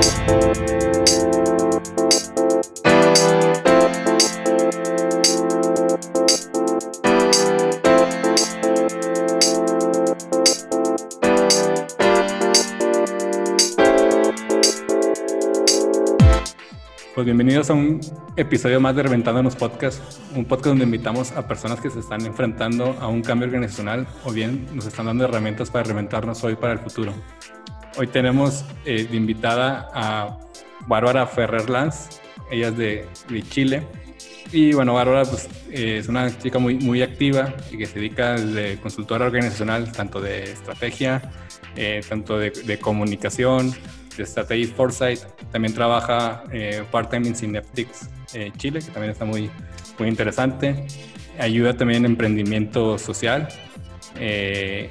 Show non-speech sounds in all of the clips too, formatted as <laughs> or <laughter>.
Pues bienvenidos a un episodio más de Reventándonos Podcast, un podcast donde invitamos a personas que se están enfrentando a un cambio organizacional o bien nos están dando herramientas para reventarnos hoy para el futuro. Hoy tenemos eh, de invitada a Bárbara Ferrer Lanz, ella es de, de Chile. Y bueno, Bárbara pues, eh, es una chica muy, muy activa y que se dedica de consultora organizacional, tanto de estrategia, eh, tanto de, de comunicación, de Strategy Foresight. También trabaja eh, part-time en Synaptics eh, Chile, que también está muy, muy interesante. Ayuda también en emprendimiento social. Eh,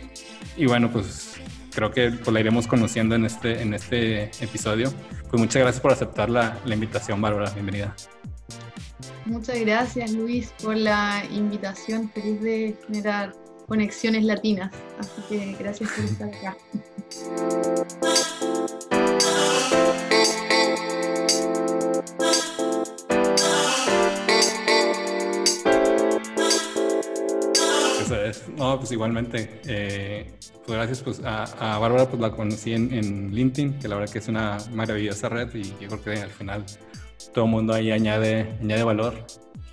y bueno, pues creo que pues, la iremos conociendo en este, en este episodio. Pues muchas gracias por aceptar la, la invitación, Bárbara. Bienvenida. Muchas gracias, Luis, por la invitación. Feliz de generar conexiones latinas. Así que gracias por estar acá. No, pues igualmente. Eh, pues gracias pues, a, a, Bárbara, pues la conocí en, en, LinkedIn, que la verdad que es una maravillosa red y yo creo que al final todo el mundo ahí añade, añade valor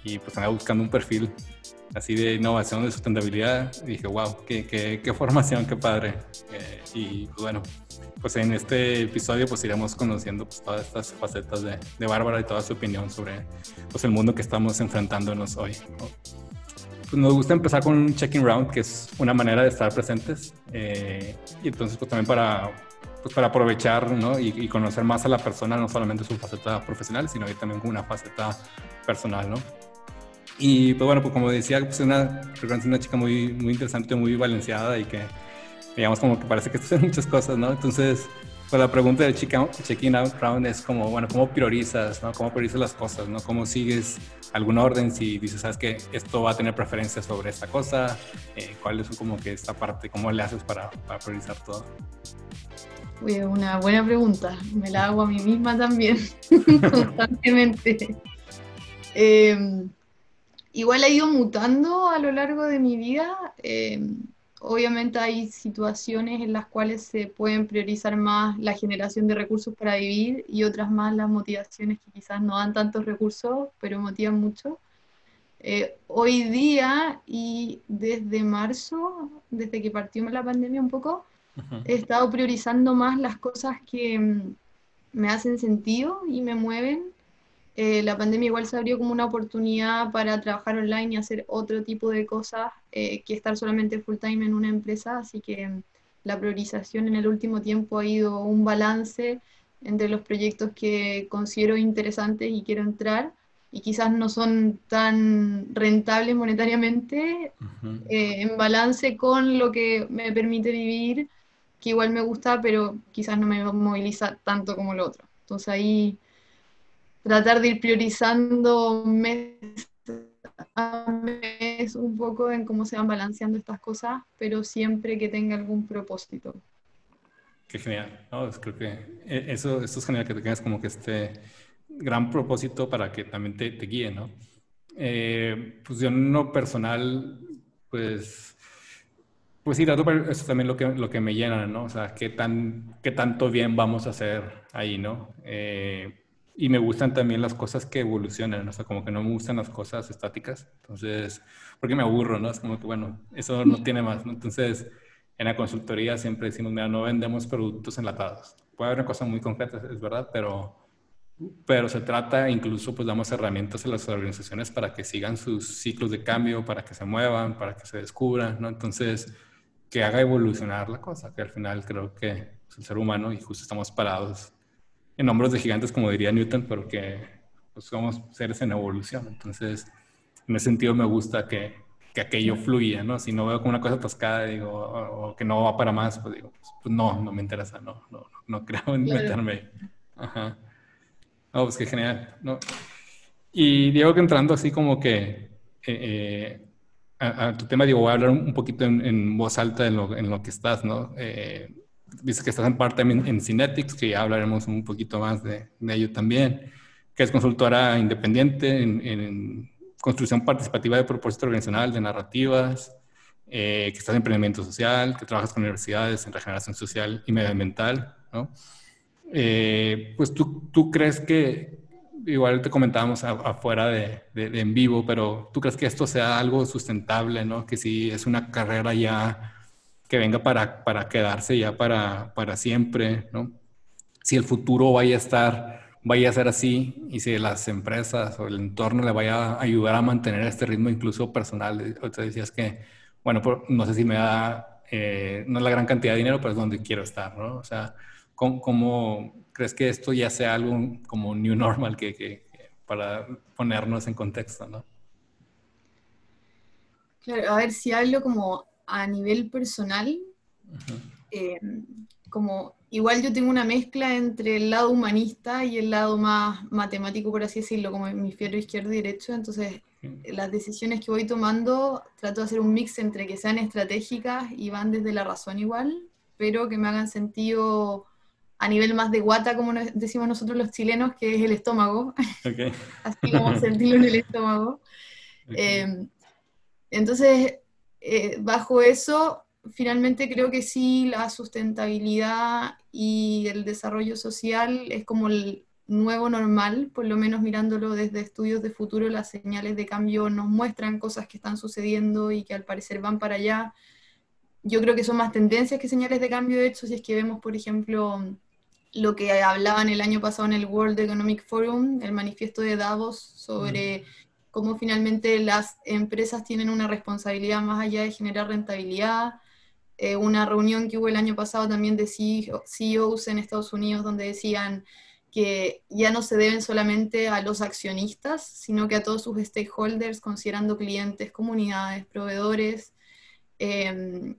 y pues andaba buscando un perfil así de innovación, de sustentabilidad y dije, wow, qué, qué, qué formación, qué padre. Eh, y pues bueno, pues en este episodio pues iremos conociendo pues, todas estas facetas de, de Bárbara y toda su opinión sobre pues, el mundo que estamos enfrentándonos hoy. ¿no? Pues nos gusta empezar con un checking round, que es una manera de estar presentes. Eh, y entonces, pues también para, pues, para aprovechar ¿no? y, y, conocer más a la persona, no solamente su faceta profesional, sino también con una faceta personal, ¿no? Y pues bueno, pues como decía, pues una, una chica muy, muy interesante, muy balanceada y que, digamos, como que parece que <laughs> hace muchas cosas, ¿no? Entonces, pues la pregunta del check-in round es como, bueno, ¿cómo priorizas, no? ¿Cómo priorizas las cosas, no? ¿Cómo sigues algún orden si dices, sabes que esto va a tener preferencia sobre esta cosa? Eh, ¿Cuál es como que esta parte? ¿Cómo le haces para, priorizar todo? Una buena pregunta. Me la hago a mí misma también, <laughs> constantemente. Eh, igual ha ido mutando a lo largo de mi vida. Eh, obviamente hay situaciones en las cuales se pueden priorizar más la generación de recursos para vivir y otras más las motivaciones que quizás no dan tantos recursos, pero motivan mucho. Eh, hoy día y desde marzo, desde que partió la pandemia un poco, uh -huh. he estado priorizando más las cosas que mm, me hacen sentido y me mueven eh, la pandemia igual se abrió como una oportunidad para trabajar online y hacer otro tipo de cosas eh, que estar solamente full time en una empresa, así que mm, la priorización en el último tiempo ha ido un balance entre los proyectos que considero interesantes y quiero entrar y quizás no son tan rentables monetariamente, uh -huh. eh, en balance con lo que me permite vivir, que igual me gusta, pero quizás no me moviliza tanto como lo otro. Entonces ahí tratar de ir priorizando mes a mes un poco en cómo se van balanceando estas cosas, pero siempre que tenga algún propósito. Qué genial. No, pues creo que e, eso, eso es genial que tengas como que este gran propósito para que también te, te guíe, ¿no? Eh, pues yo en lo personal, pues, pues sí, eso es también lo que, lo que me llena, ¿no? O sea, qué, tan, qué tanto bien vamos a hacer ahí, ¿no? Eh, y me gustan también las cosas que evolucionan, o sea, como que no me gustan las cosas estáticas, entonces, porque me aburro, ¿no? Es como que, bueno, eso no tiene más. Entonces, en la consultoría siempre decimos, mira, no vendemos productos enlatados. Puede haber una cosa muy concreta, es verdad, pero, pero se trata, incluso, pues damos herramientas a las organizaciones para que sigan sus ciclos de cambio, para que se muevan, para que se descubran, ¿no? Entonces, que haga evolucionar la cosa, que al final creo que es el ser humano y justo estamos parados en hombros de gigantes, como diría Newton, pero que pues, somos seres en evolución. Entonces, en ese sentido me gusta que, que aquello fluya, ¿no? Si no veo como una cosa atascada, digo, o, o, que no va para más, pues digo, pues, pues no, no me interesa, no, no, no creo en claro. meterme. Ajá. Oh, pues qué genial, ¿no? Y digo que entrando así como que eh, eh, a, a, tu tema, digo, voy a hablar un poquito en, en voz alta en lo, en lo que estás, ¿no? Eh, dices que estás en parte en, en Cinetics, que ya hablaremos un poquito más de, de ello también, que es consultora independiente en, construcción participativa de propósito organizacional, de narrativas, eh, que estás en emprendimiento social, que trabajas con universidades en regeneración social y medioambiental, ¿no? Eh, pues tú, tú crees que, igual te comentábamos afuera de, de, en vivo, pero tú crees que esto sea algo sustentable, ¿no? Que si es una carrera ya que venga para, para quedarse ya para, para siempre, ¿no? Si el futuro vaya a estar, vaya a ser así y si las empresas o el entorno le vaya a ayudar a mantener este ritmo incluso personal. O te decías que, bueno, no sé si me da, eh, no es la gran cantidad de dinero, pero es donde quiero estar, ¿no? O sea, ¿cómo, crees que esto ya sea algo como new normal que, para ponernos en contexto, ¿no? Claro, a ver si hablo como a nivel personal, eh, como igual yo tengo una mezcla entre el lado humanista y el lado más matemático, por así decirlo, como hemisferio izquierdo y derecho, entonces las decisiones que voy tomando trato de hacer un mix entre que sean estratégicas y van desde la razón igual, pero que me hagan sentido a nivel más de guata, como decimos nosotros los chilenos, que es el estómago, <laughs> así como sentirlo en el estómago. <laughs> Eh, entonces, eh, bajo eso, finalmente creo que sí, la sustentabilidad y el desarrollo social es como el nuevo normal, por lo menos mirándolo desde estudios de futuro, las señales de cambio nos muestran cosas que están sucediendo y que al parecer van para allá. Yo creo que son más tendencias que señales de cambio, de hecho, si es que vemos, por ejemplo, lo que hablaban el año pasado en el World Economic Forum, el manifiesto de Davos sobre cómo finalmente las empresas tienen una responsabilidad más allá de generar rentabilidad. Eh, una reunión que hubo el año pasado también de CEOs en Estados Unidos donde decían que ya no se deben solamente a los accionistas, sino que a todos sus stakeholders, considerando clientes, comunidades, proveedores. Em,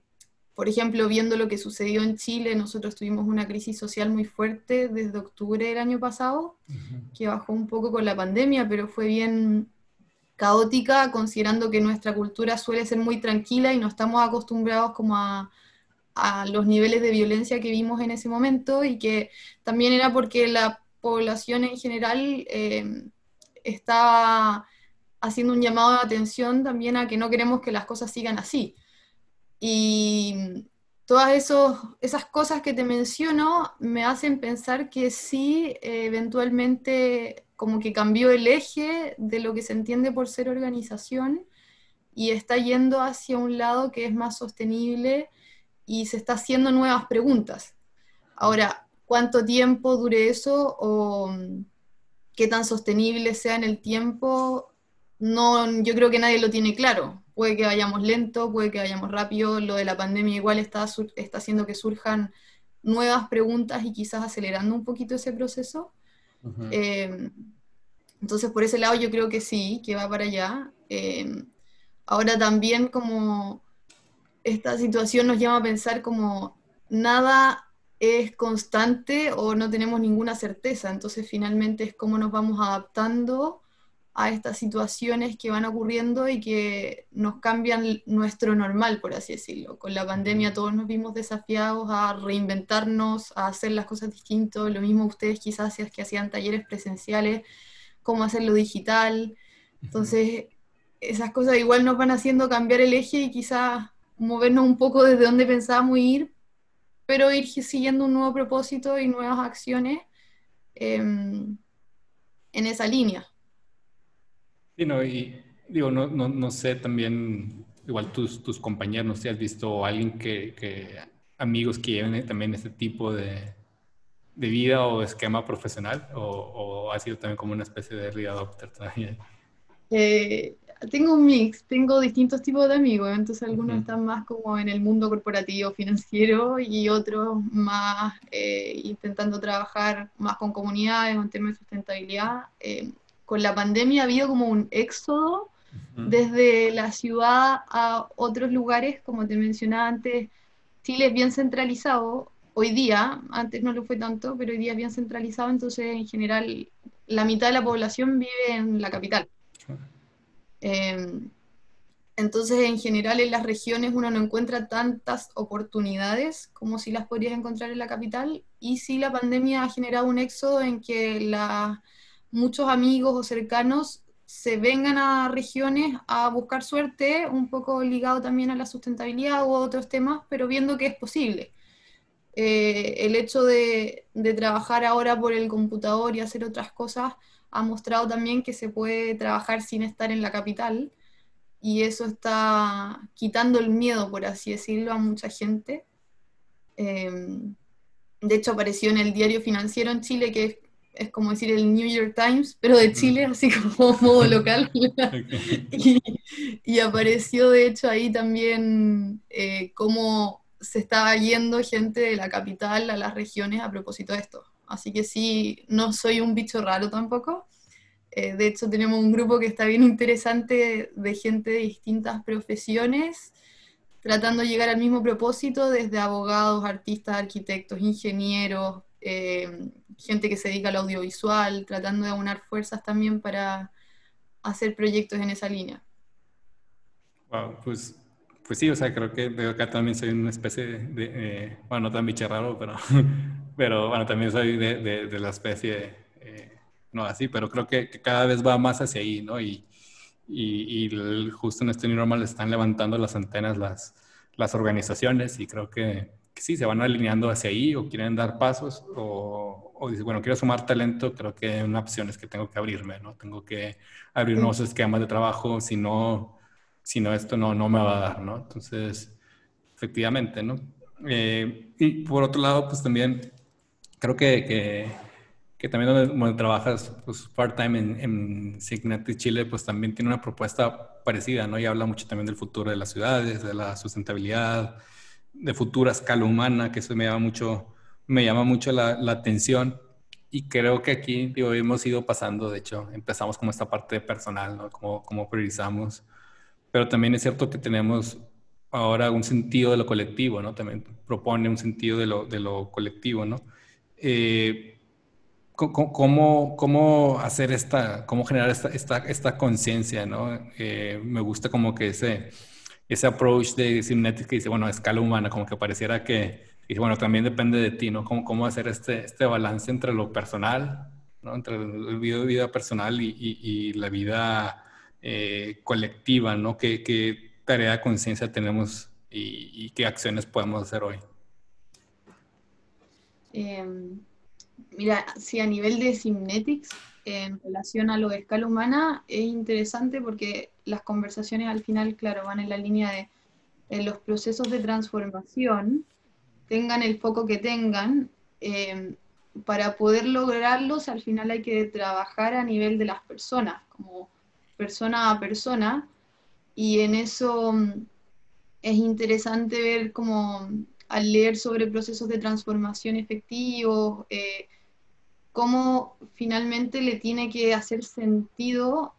por ejemplo, viendo lo que sucedió en Chile, nosotros tuvimos una crisis social muy fuerte desde octubre del año pasado, que bajó un poco con la pandemia, pero fue bien caótica, considerando que nuestra cultura suele ser muy tranquila y no estamos acostumbrados como a, los niveles de violencia que vimos en ese momento y que también era porque la población en general eh, estaba haciendo un llamado de atención también a que no queremos que las cosas sigan así. Y todas esos, esas cosas que te menciono me hacen pensar que sí, eventualmente como que cambió el eje de lo que se entiende por ser organización y está yendo hacia un lado que es más sostenible y se está haciendo nuevas preguntas. Ahora, ¿cuánto tiempo dure eso o qué tan sostenible sea en el tiempo? No, yo creo que nadie lo tiene claro. Puede que vayamos lento, puede que vayamos rápido. Lo de la pandemia igual está, está haciendo que surjan nuevas preguntas y quizás acelerando un poquito ese proceso. Em, entonces, por ese lado yo creo que sí, que va para allá. Em, ahora también como esta situación nos llama a pensar como nada es constante o no tenemos ninguna certeza, entonces finalmente es cómo nos vamos adaptando a estas situaciones que van ocurriendo y que nos cambian nuestro normal, por así decirlo. Con la pandemia todos nos vimos desafiados a reinventarnos, a hacer las cosas distintos, lo mismo ustedes quizás que hacían talleres presenciales, cómo hacerlo digital. Entonces, esas cosas igual nos van haciendo cambiar el eje y quizás movernos un poco desde donde pensábamos ir, pero ir siguiendo un nuevo propósito y nuevas acciones em, en esa línea. Sí, no, y digo, no, no, no sé también, igual tus, tus compañeros, no sé si has visto a alguien que, que, amigos que lleven también este tipo de, de vida o esquema profesional, o, o, ha sido también como una especie de early adopter también. Eh, tengo un mix, tengo distintos tipos de amigos, entonces algunos están más como en el mundo corporativo, financiero, y otros más eh, intentando trabajar más con comunidades, en temas de sustentabilidad. Eh, con la pandemia ha habido como un éxodo desde la ciudad a otros lugares, como te mencionaba antes, Chile es bien centralizado hoy día, antes no lo fue tanto, pero hoy día es bien centralizado, entonces en general la mitad de la población vive en la capital. Em, Entonces, en general, en las regiones uno no encuentra tantas oportunidades como si las podrías encontrar en la capital. Y sí, la pandemia ha generado un éxodo en que la, muchos amigos o cercanos se vengan a regiones a buscar suerte, un poco ligado también a la sustentabilidad u otros temas, pero viendo que es posible. Eh, el hecho de, trabajar ahora por el computador y hacer otras cosas ha mostrado también que se puede trabajar sin estar en la capital y eso está quitando el miedo, por así decirlo, a mucha gente. Em, de hecho, apareció en el diario financiero en Chile, que es, como decir el New York Times, pero de Chile, así <laughs> como modo local. <laughs> y, apareció, de hecho, ahí también eh, cómo se estaba yendo gente de la capital a las regiones a propósito de esto. Así que sí, no soy un bicho raro tampoco. Eh, de hecho, tenemos un grupo que está bien interesante de gente de distintas profesiones, tratando de llegar al mismo propósito, desde abogados, artistas, arquitectos, ingenieros, eh, gente que se dedica al audiovisual, tratando de aunar fuerzas también para hacer proyectos en esa línea. Wow, pues, pues sí, o sea, creo que acá también soy una especie de, eh, bueno, no tan bicho raro, pero, <laughs> pero bueno, también soy de, de la especie no así, pero creo que, cada vez va más hacia ahí, ¿no? Y, y, justo en este Normal están levantando las antenas las, las organizaciones y creo que, sí, se van alineando hacia ahí o quieren dar pasos o, o dicen, bueno, quiero sumar talento, creo que una opción es que tengo que abrirme, ¿no? Tengo que abrir nuevos esquemas de trabajo, si no, si no esto no, no me va a dar, ¿no? Entonces, efectivamente, ¿no? Eh, y por otro lado, pues también creo que, que que también donde, trabajas pues, part-time en, en Signati Chile, pues también tiene una propuesta parecida, ¿no? Y habla mucho también del futuro de las ciudades, de la sustentabilidad, de futura escala humana, que eso me llama mucho, me llama mucho la, atención. Y creo que aquí, hemos ido pasando, de hecho, empezamos como esta parte personal, ¿no? Como, como priorizamos. Pero también es cierto que tenemos ahora un sentido de lo colectivo, ¿no? También propone un sentido de lo, de lo colectivo, ¿no? Eh, ¿Cómo, cómo hacer esta, cómo generar esta, esta, esta conciencia, ¿no? Eh, me gusta como que ese, ese approach de Simnetic que dice, bueno, a escala humana, como que pareciera que, y bueno, también depende de ti, ¿no? Cómo, cómo hacer este, este balance entre lo personal, ¿no? Entre el vida, vida personal y, y, la vida eh, colectiva, ¿no? ¿Qué, qué tarea de conciencia tenemos y, y, qué acciones podemos hacer hoy? Eh Mira, si a nivel de Simnetics, en relación a lo de escala humana, es interesante porque las conversaciones al final, claro, van en la línea de en los procesos de transformación, tengan el foco que tengan, eh, para poder lograrlos al final hay que trabajar a nivel de las personas, como persona a persona, y en eso mm, es interesante ver como al leer sobre procesos de transformación efectivos, eh, cómo finalmente le tiene que hacer sentido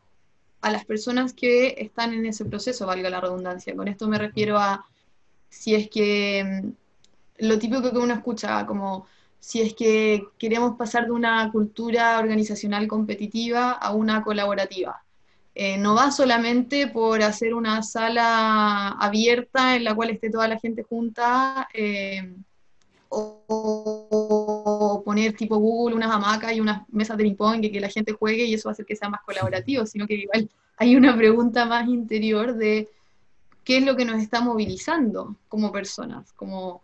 a las personas que están en ese proceso, valga la redundancia. Con esto me refiero a si es que mm, lo típico que uno escucha, como si es que queremos pasar de una cultura organizacional competitiva a una colaborativa. Eh, no va solamente por hacer una sala abierta en la cual esté toda la gente junta eh, o, poner tipo Google unas hamacas y unas mesas de ping-pong y que la gente juegue y eso va a hacer que sea más colaborativo, sino que igual hay una pregunta más interior de qué es lo que nos está movilizando como personas, como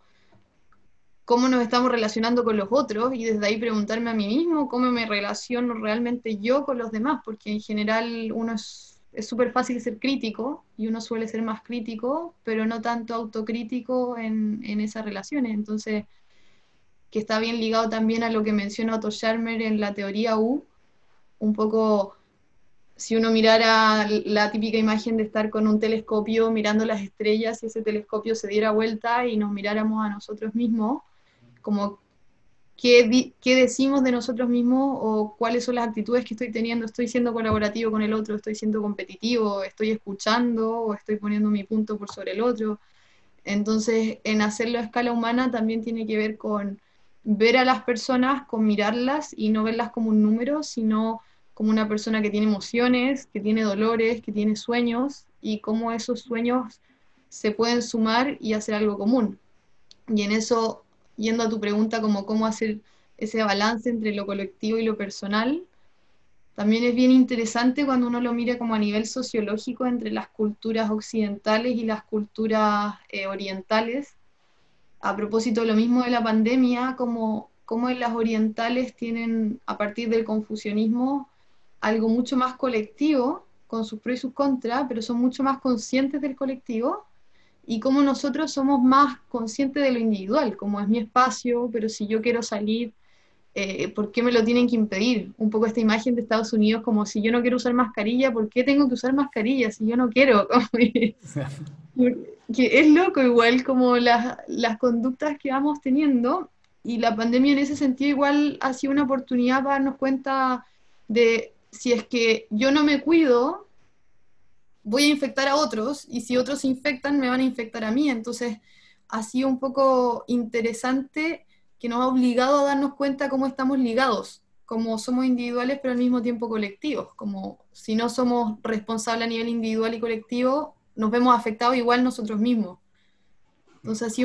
cómo nos estamos relacionando con los otros y desde ahí preguntarme a mí mismo cómo me relaciono realmente yo con los demás, porque en general uno es súper fácil ser crítico y uno suele ser más crítico, pero no tanto autocrítico en, en esas relaciones. Entonces, que está bien ligado también a lo que menciona Otto Scharmer en la teoría U, un poco si uno mirara la típica imagen de estar con un telescopio mirando las estrellas y ese telescopio se diera vuelta y nos miráramos a nosotros mismos, como qué, qué, decimos de nosotros mismos o cuáles son las actitudes que estoy teniendo. Estoy siendo colaborativo con el otro, estoy siendo competitivo, estoy escuchando o estoy poniendo mi punto por sobre el otro. Entonces, en hacerlo a escala humana también tiene que ver con ver a las personas, con mirarlas y no verlas como un número, sino como una persona que tiene emociones, que tiene dolores, que tiene sueños y cómo esos sueños se pueden sumar y hacer algo común. Y en eso, yendo a tu pregunta como cómo hacer ese balance entre lo colectivo y lo personal, también es bien interesante cuando uno lo mira como a nivel sociológico entre las culturas occidentales y las culturas eh, orientales. A propósito de lo mismo de la pandemia, como, como en las orientales tienen, a partir del confucianismo, algo mucho más colectivo, con sus pros y sus contras, pero son mucho más conscientes del colectivo, y como nosotros somos más conscientes de lo individual, como es mi espacio, pero si yo quiero salir eh, ¿por qué me lo tienen que impedir? Un poco esta imagen de Estados Unidos como si yo no quiero usar mascarilla, ¿por qué tengo que usar mascarilla si yo no quiero? <laughs> <laughs> que es loco igual como las, las conductas que vamos teniendo y la pandemia en ese sentido igual ha sido una oportunidad para darnos cuenta de si es que yo no me cuido, voy a infectar a otros y si otros se infectan me van a infectar a mí. Entonces ha sido un poco interesante que nos ha obligado a darnos cuenta cómo estamos ligados, como somos individuales pero al mismo tiempo colectivos, como si no somos responsables a nivel individual y colectivo, nos vemos afectados igual nosotros mismos. Entonces así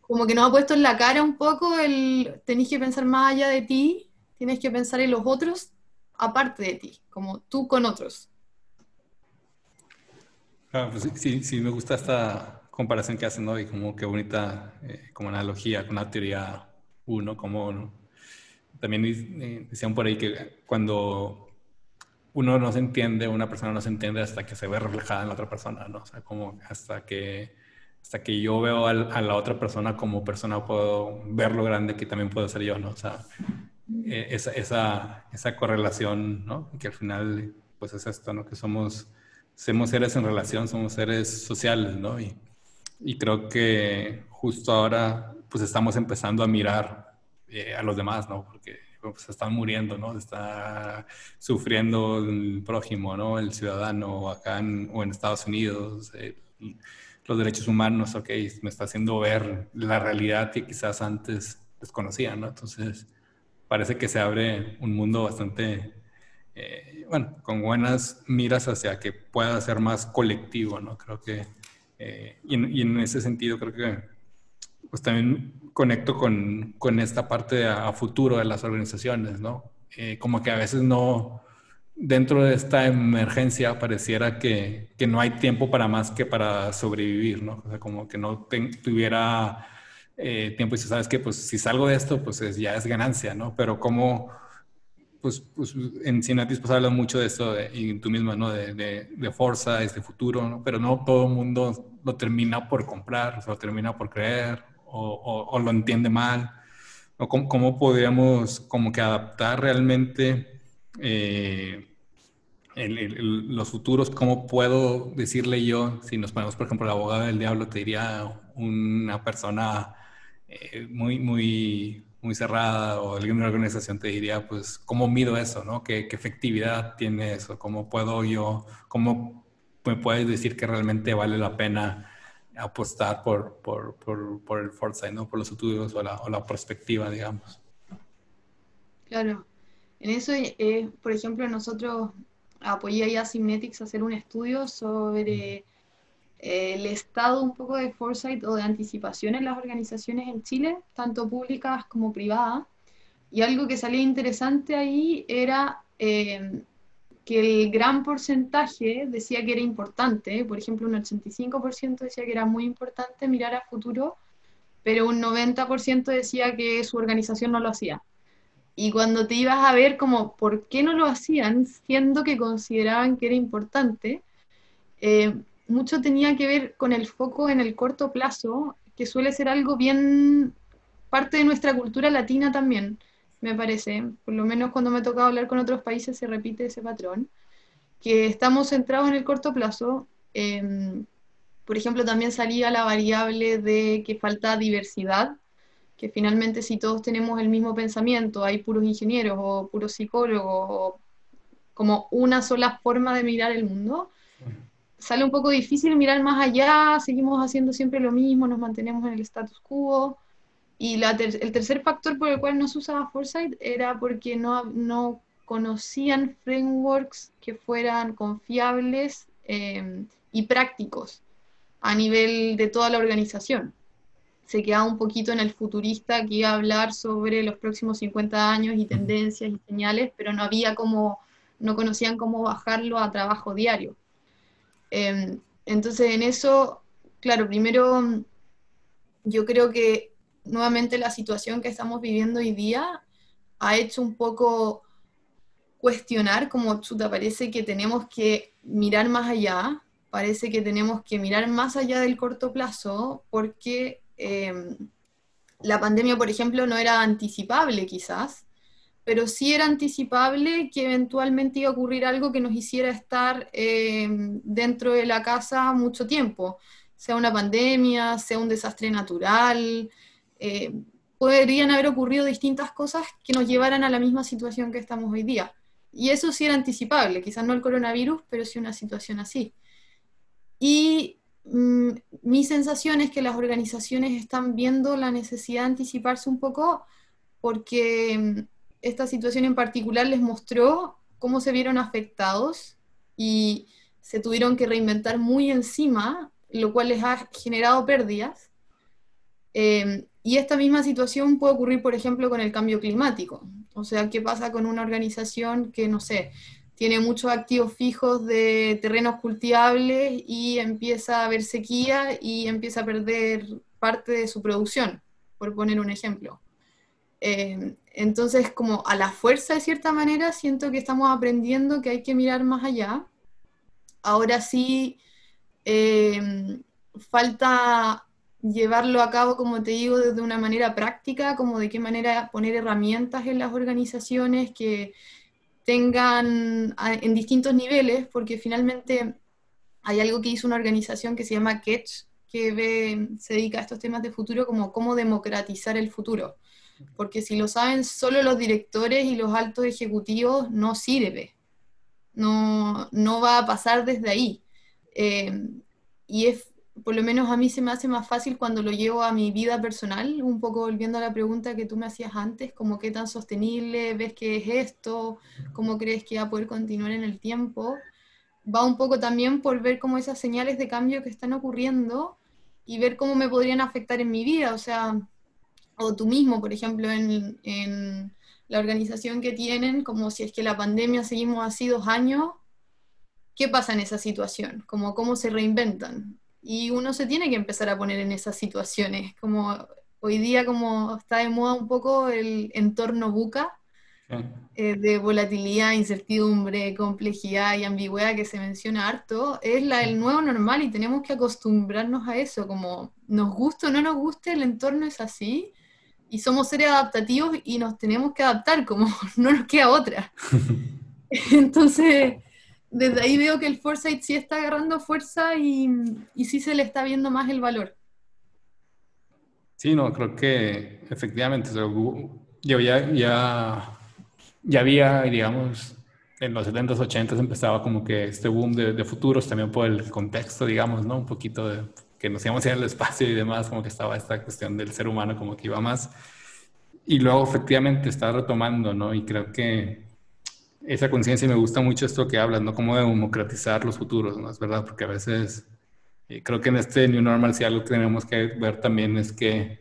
como que nos ha puesto en la cara un poco el tenés que pensar más allá de ti, tienes que pensar en los otros aparte de ti, como tú con otros. Claro, pues sí, sí, me gusta esta comparación que hacen, ¿no? Y como qué bonita eh, como analogía con una teoría uno, como también eh, decían por ahí que cuando uno no se entiende, una persona no se entiende hasta que se ve reflejada en la otra persona, ¿no? O sea, como hasta que, hasta que yo veo a la otra persona como persona puedo ver lo grande que también puedo ser yo, ¿no? O sea, e, esa, esa, esa correlación, ¿no? Que al final, pues es esto, ¿no? Que somos, somos seres en relación, somos seres sociales, ¿no? Y, y creo que justo ahora pues estamos empezando a mirar eh, a los demás, ¿no? Porque pues, están muriendo, ¿no? Está sufriendo el prójimo, ¿no? El ciudadano acá o en Estados Unidos, eh, los derechos humanos, ok, me está haciendo ver la realidad que quizás antes desconocía, ¿no? Entonces, parece que se abre un mundo bastante, eh, bueno, con buenas miras hacia que pueda ser más colectivo, ¿no? Creo que, y en ese sentido creo que pues también conecto con, con esta parte a, futuro de las organizaciones, ¿no? Eh, como que a veces no, dentro de esta emergencia pareciera que, que, no hay tiempo para más que para sobrevivir, ¿no? O sea, como que no tuviera eh, tiempo y si sabes que pues si salgo de esto, pues ya es ganancia, ¿no? Pero como, pues, pues en Sinatis pues hablas mucho de esto y tú misma, ¿no? De, de, de fuerza, de este futuro, ¿no? Pero no todo el mundo lo termina por comprar, o lo termina por creer, o, lo entiende mal, o cómo, podríamos como que adaptar realmente eh, los futuros, cómo puedo decirle yo, si nos ponemos por ejemplo la abogada del diablo, te diría una persona eh, muy, muy, muy cerrada o alguien de una organización te diría, pues, ¿cómo mido eso? ¿no? ¿Qué, ¿Qué, efectividad tiene eso? ¿Cómo puedo yo, cómo me puedes decir que realmente vale la pena apostar por, por, por, por el foresight, ¿no? por los estudios o la, o la perspectiva, digamos. Claro. En eso, eh, por ejemplo, nosotros apoyé a Simnetics a hacer un estudio sobre eh, el estado un poco de foresight o de anticipación en las organizaciones en Chile, tanto públicas como privadas. Y algo que salía interesante ahí era eh, que el gran porcentaje decía que era importante, por ejemplo, un 85% decía que era muy importante mirar a futuro, pero un 90% decía que su organización no lo hacía. Y cuando te ibas a ver como por qué no lo hacían, siendo que consideraban que era importante, eh, mucho tenía que ver con el foco en el corto plazo, que suele ser algo bien parte de nuestra cultura latina también me parece, por lo menos cuando me ha tocado hablar con otros países se repite ese patrón, que estamos centrados en el corto plazo. Em, por ejemplo, también salía la variable de que falta diversidad, que finalmente si todos tenemos el mismo pensamiento, hay puros ingenieros o puros psicólogos, o como una sola forma de mirar el mundo, sale un poco difícil mirar más allá, seguimos haciendo siempre lo mismo, nos mantenemos en el status quo. Y el tercer factor por el cual no se usaba Foresight era porque no, no conocían frameworks que fueran confiables em, y prácticos a nivel de toda la organización. Se quedaba un poquito en el futurista que iba a hablar sobre los próximos 50 años y tendencias y señales, pero no había como, no conocían cómo bajarlo a trabajo diario. Em, entonces en eso, claro, primero yo creo que nuevamente la situación que estamos viviendo hoy día ha hecho un poco cuestionar, como chuta, parece que tenemos que mirar más allá, parece que tenemos que mirar más allá del corto plazo, porque em, la pandemia, por ejemplo, no era anticipable quizás, pero sí era anticipable que eventualmente iba a ocurrir algo que nos hiciera estar em, dentro de la casa mucho tiempo, sea una pandemia, sea un desastre natural. Eh, podrían haber ocurrido distintas cosas que nos llevaran a la misma situación que estamos hoy día. Y eso sí era anticipable, quizás no el coronavirus, pero sí una situación así. Y mm, mi sensación es que las organizaciones están viendo la necesidad de anticiparse un poco porque mm, esta situación en particular les mostró cómo se vieron afectados y se tuvieron que reinventar muy encima, lo cual les ha generado pérdidas. Eh, y esta misma situación puede ocurrir, por ejemplo, con el cambio climático. O sea, ¿qué pasa con una organización que, no sé, tiene muchos activos fijos de terrenos cultivables y empieza a haber sequía y empieza a perder parte de su producción, por poner un ejemplo? Eh, entonces, como a la fuerza, de cierta manera, siento que estamos aprendiendo que hay que mirar más allá. Ahora sí, eh, falta llevarlo a cabo, como te digo, desde una manera práctica, como de qué manera poner herramientas en las organizaciones que tengan en distintos niveles, porque finalmente hay algo que hizo una organización que se llama Catch, que ve, se dedica a estos temas de futuro como cómo democratizar el futuro. Porque si lo saben solo los directores y los altos ejecutivos, no sirve. No, no va a pasar desde ahí. Eh, y es por lo menos a mí se me hace más fácil cuando lo llevo a mi vida personal, un poco volviendo a la pregunta que tú me hacías antes, como qué tan sostenible ves que es esto, cómo crees que va a poder continuar en el tiempo. Va un poco también por ver cómo esas señales de cambio que están ocurriendo y ver cómo me podrían afectar en mi vida, o sea, o tú mismo, por ejemplo, en, en la organización que tienen, como si es que la pandemia seguimos así dos años, ¿qué pasa en esa situación? Como cómo se reinventan y uno se tiene que empezar a poner en esas situaciones, como hoy día como está de moda un poco el entorno buca, eh, de volatilidad, incertidumbre, complejidad y ambigüedad que se menciona harto, es la, el nuevo normal y tenemos que acostumbrarnos a eso, como nos guste o no nos guste, el entorno es así y somos seres adaptativos y nos tenemos que adaptar, como <laughs> no nos queda otra. <laughs> Entonces desde ahí veo que el Foresight sí está agarrando fuerza y, y sí se le está viendo más el valor. Sí, no, creo que efectivamente, yo ya, ya, ya había, digamos, en los 70s, 80s empezaba como que este boom de, futuros, también por el contexto, digamos, ¿no? Un poquito de que nos íbamos a ir al espacio y demás, como que estaba esta cuestión del ser humano como que iba más. Y luego efectivamente está retomando, ¿no? Y creo que esa conciencia y me gusta mucho esto que hablas, ¿no? Cómo democratizar los futuros, ¿no? Es verdad, porque a veces eh, creo que en este New Normal sí algo que tenemos que ver también es que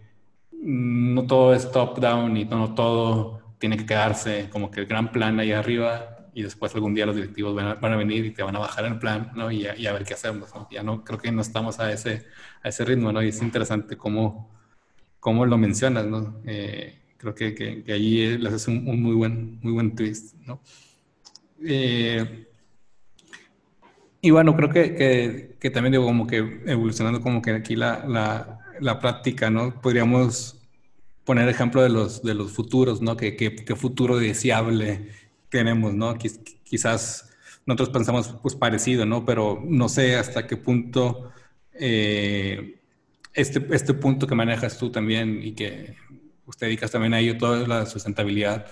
no todo es top-down y no todo tiene que quedarse como que el gran plan ahí arriba y después algún día los directivos van a, venir y te van a bajar el plan, ¿no? Y, a ver qué hacemos, ¿no? Ya no, creo que no estamos a ese, a ese ritmo, ¿no? Y es interesante cómo, cómo lo mencionas, ¿no? Eh, creo que, que, que, ahí les hace un, un, muy, buen, muy buen twist, ¿no? Eh, y bueno, creo que, que, también digo como que evolucionando como que aquí la, la, la, práctica, ¿no? Podríamos poner ejemplo de los, de los futuros, ¿no? ¿Qué, qué, futuro deseable tenemos, ¿no? Quizás nosotros pensamos pues parecido, ¿no? Pero no sé hasta qué punto eh, este, este punto que manejas tú también y que usted dedicas también a ello, toda la sustentabilidad,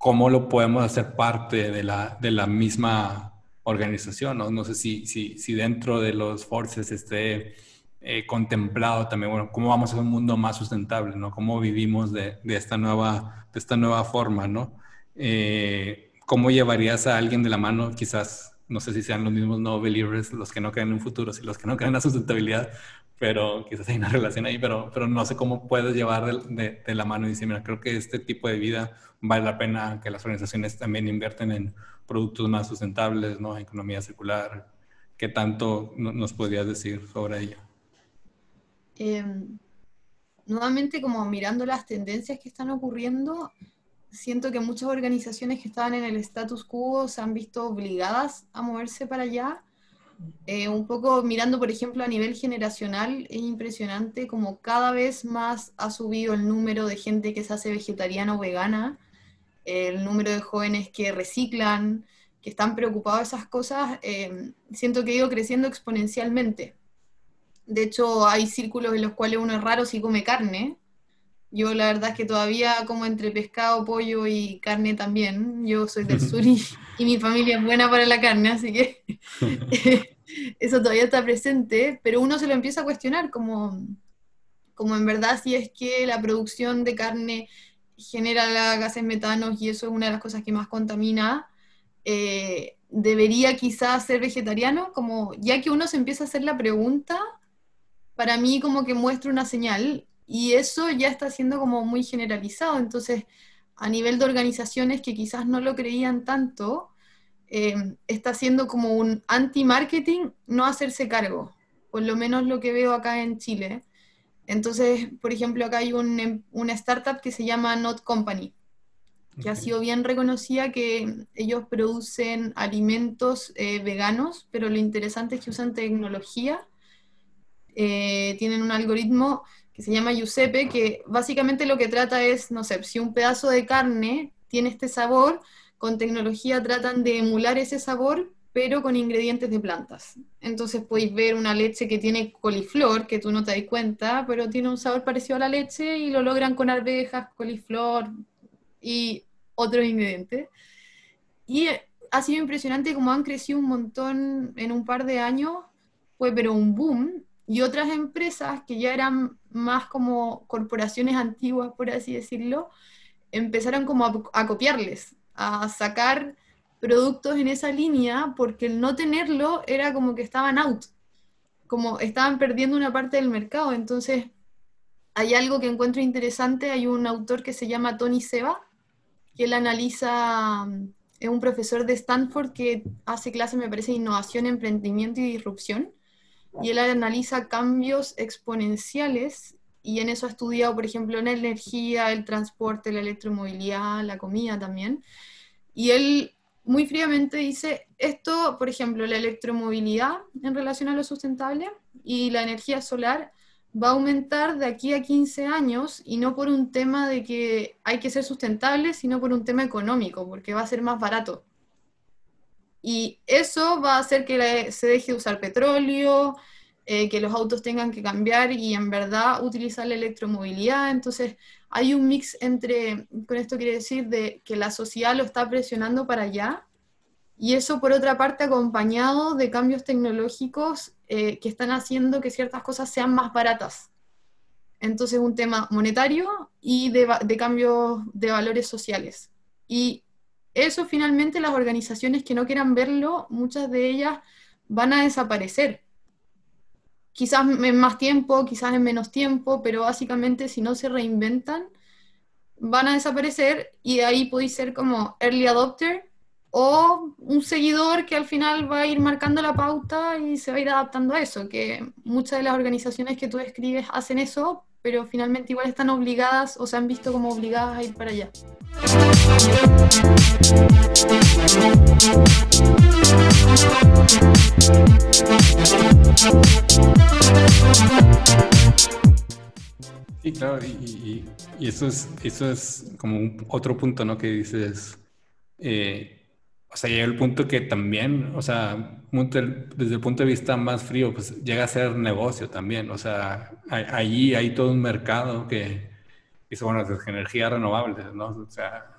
cómo lo podemos hacer parte de la, de la misma organización. No, no sé si, si, si, dentro de los forces esté eh, contemplado también, bueno, cómo vamos a un mundo más sustentable, ¿no? Cómo vivimos de, de esta, nueva, de esta nueva forma, ¿no? Eh, ¿Cómo llevarías a alguien de la mano quizás no sé si sean los mismos no believers los que no creen en un futuro, si los que no creen en la sustentabilidad, pero quizás hay una relación ahí, pero, pero no sé cómo puedes llevar de, la mano y decir, mira, creo que este tipo de vida vale la pena que las organizaciones también invierten en productos más sustentables, ¿no? Economía circular. ¿Qué tanto nos podrías decir sobre ello? Em, nuevamente, como mirando las tendencias que están ocurriendo, siento que muchas organizaciones que estaban en el status quo se han visto obligadas a moverse para allá eh, un poco mirando, por ejemplo, a nivel generacional, es impresionante como cada vez más ha subido el número de gente que se hace vegetariana o vegana, el número de jóvenes que reciclan, que están preocupados de esas cosas, eh, siento que ha ido creciendo exponencialmente. De hecho, hay círculos en los cuales uno es raro si come carne. Yo la verdad es que todavía como entre pescado, pollo y carne también. Yo soy del <laughs> sur y, y mi familia es buena para la carne, así que <laughs> eso todavía está presente, pero uno se lo empieza a cuestionar como, como en verdad si es que la producción de carne genera gases metanos y eso es una de las cosas que más contamina, eh, debería quizás ser vegetariano, como ya que uno se empieza a hacer la pregunta, para mí como que muestra una señal y eso ya está siendo como muy generalizado, entonces a nivel de organizaciones que quizás no lo creían tanto, eh, está siendo como un anti-marketing no hacerse cargo, por lo menos lo que veo acá en Chile. Entonces, por ejemplo, acá hay un, una startup que se llama Not Company, que ha sido bien reconocida, que ellos producen alimentos eh, veganos, pero lo interesante es que usan tecnología. Eh, tienen un algoritmo que se llama Giuseppe, que básicamente lo que trata es, no sé, si un pedazo de carne tiene este sabor, con tecnología tratan de emular ese sabor, pero con ingredientes de plantas. Entonces podéis ver una leche que tiene coliflor, que tú no te das cuenta, pero tiene un sabor parecido a la leche y lo logran con arvejas, coliflor y otros ingredientes. Y ha sido impresionante cómo han crecido un montón en un par de años, fue pero un boom, y otras empresas que ya eran más como corporaciones antiguas, por así decirlo, empezaron como a, copiarles, a sacar productos en esa línea, porque el no tenerlo era como que estaban out, como estaban perdiendo una parte del mercado. Entonces, hay algo que encuentro interesante, hay un autor que se llama Tony Seba, que él analiza, es un profesor de Stanford que hace clases, me parece, innovación, emprendimiento y disrupción y él analiza cambios exponenciales y en eso ha estudiado, por ejemplo, la energía, el transporte, la electromovilidad, la comida también. Y él muy fríamente dice, esto, por ejemplo, la electromovilidad en relación a lo sustentable y la energía solar va a aumentar de aquí a 15 años y no por un tema de que hay que ser sustentable, sino por un tema económico, porque va a ser más barato. Y eso va a hacer que se deje de usar petróleo, eh, que los autos tengan que cambiar y en verdad utilizar la electromovilidad. Entonces, hay un mix entre, con esto quiere decir, de que la sociedad lo está presionando para allá y eso por otra parte acompañado de cambios tecnológicos eh, que están haciendo que ciertas cosas sean más baratas. Entonces, un tema monetario y de, de cambios de valores sociales. Y eso finalmente las organizaciones que no quieran verlo, muchas de ellas van a desaparecer. Quizás en más tiempo, quizás en menos tiempo, pero básicamente si no se reinventan, van a desaparecer y ahí podéis ser como early adopter o un seguidor que al final va a ir marcando la pauta y se va a ir adaptando a eso, que muchas de las organizaciones que tú describes hacen eso, pero finalmente igual están obligadas o se han visto como obligadas a ir para allá. Sí, claro, y, eso, es, eso es como un, otro punto, ¿no? Que dices, eh, o sea, llega el punto que también, o sea, desde el punto de vista más frío, pues llega a ser negocio también, o sea, allí hay todo un mercado que dice, bueno, es energía renovable, ¿no? O sea,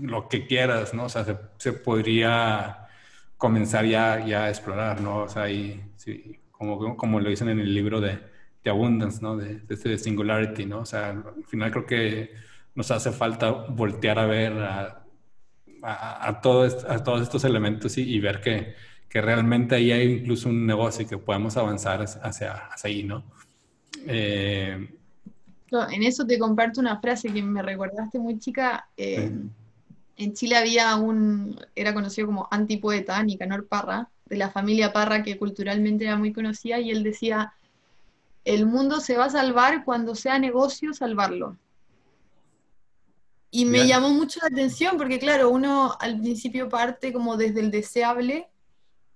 lo que quieras, ¿no? O sea, se, podría comenzar ya, ya, a explorar, ¿no? O sea, y, sí, como, como lo dicen en el libro de, de Abundance, ¿no? De, de, este Singularity, ¿no? O sea, al final creo que nos hace falta voltear a ver a, a, todos estos elementos y, ver que, realmente ahí hay incluso un negocio y que podemos avanzar hacia, hacia ahí, ¿no? Eh, en eso te comparto una frase que me recordaste muy chica. Eh, en Chile había un, era conocido como antipoeta, Nicanor Parra, de la familia Parra, que culturalmente era muy conocida, y él decía, el mundo se va a salvar cuando sea negocio salvarlo. Y me llamó mucho la atención porque, claro, uno al principio parte como desde el deseable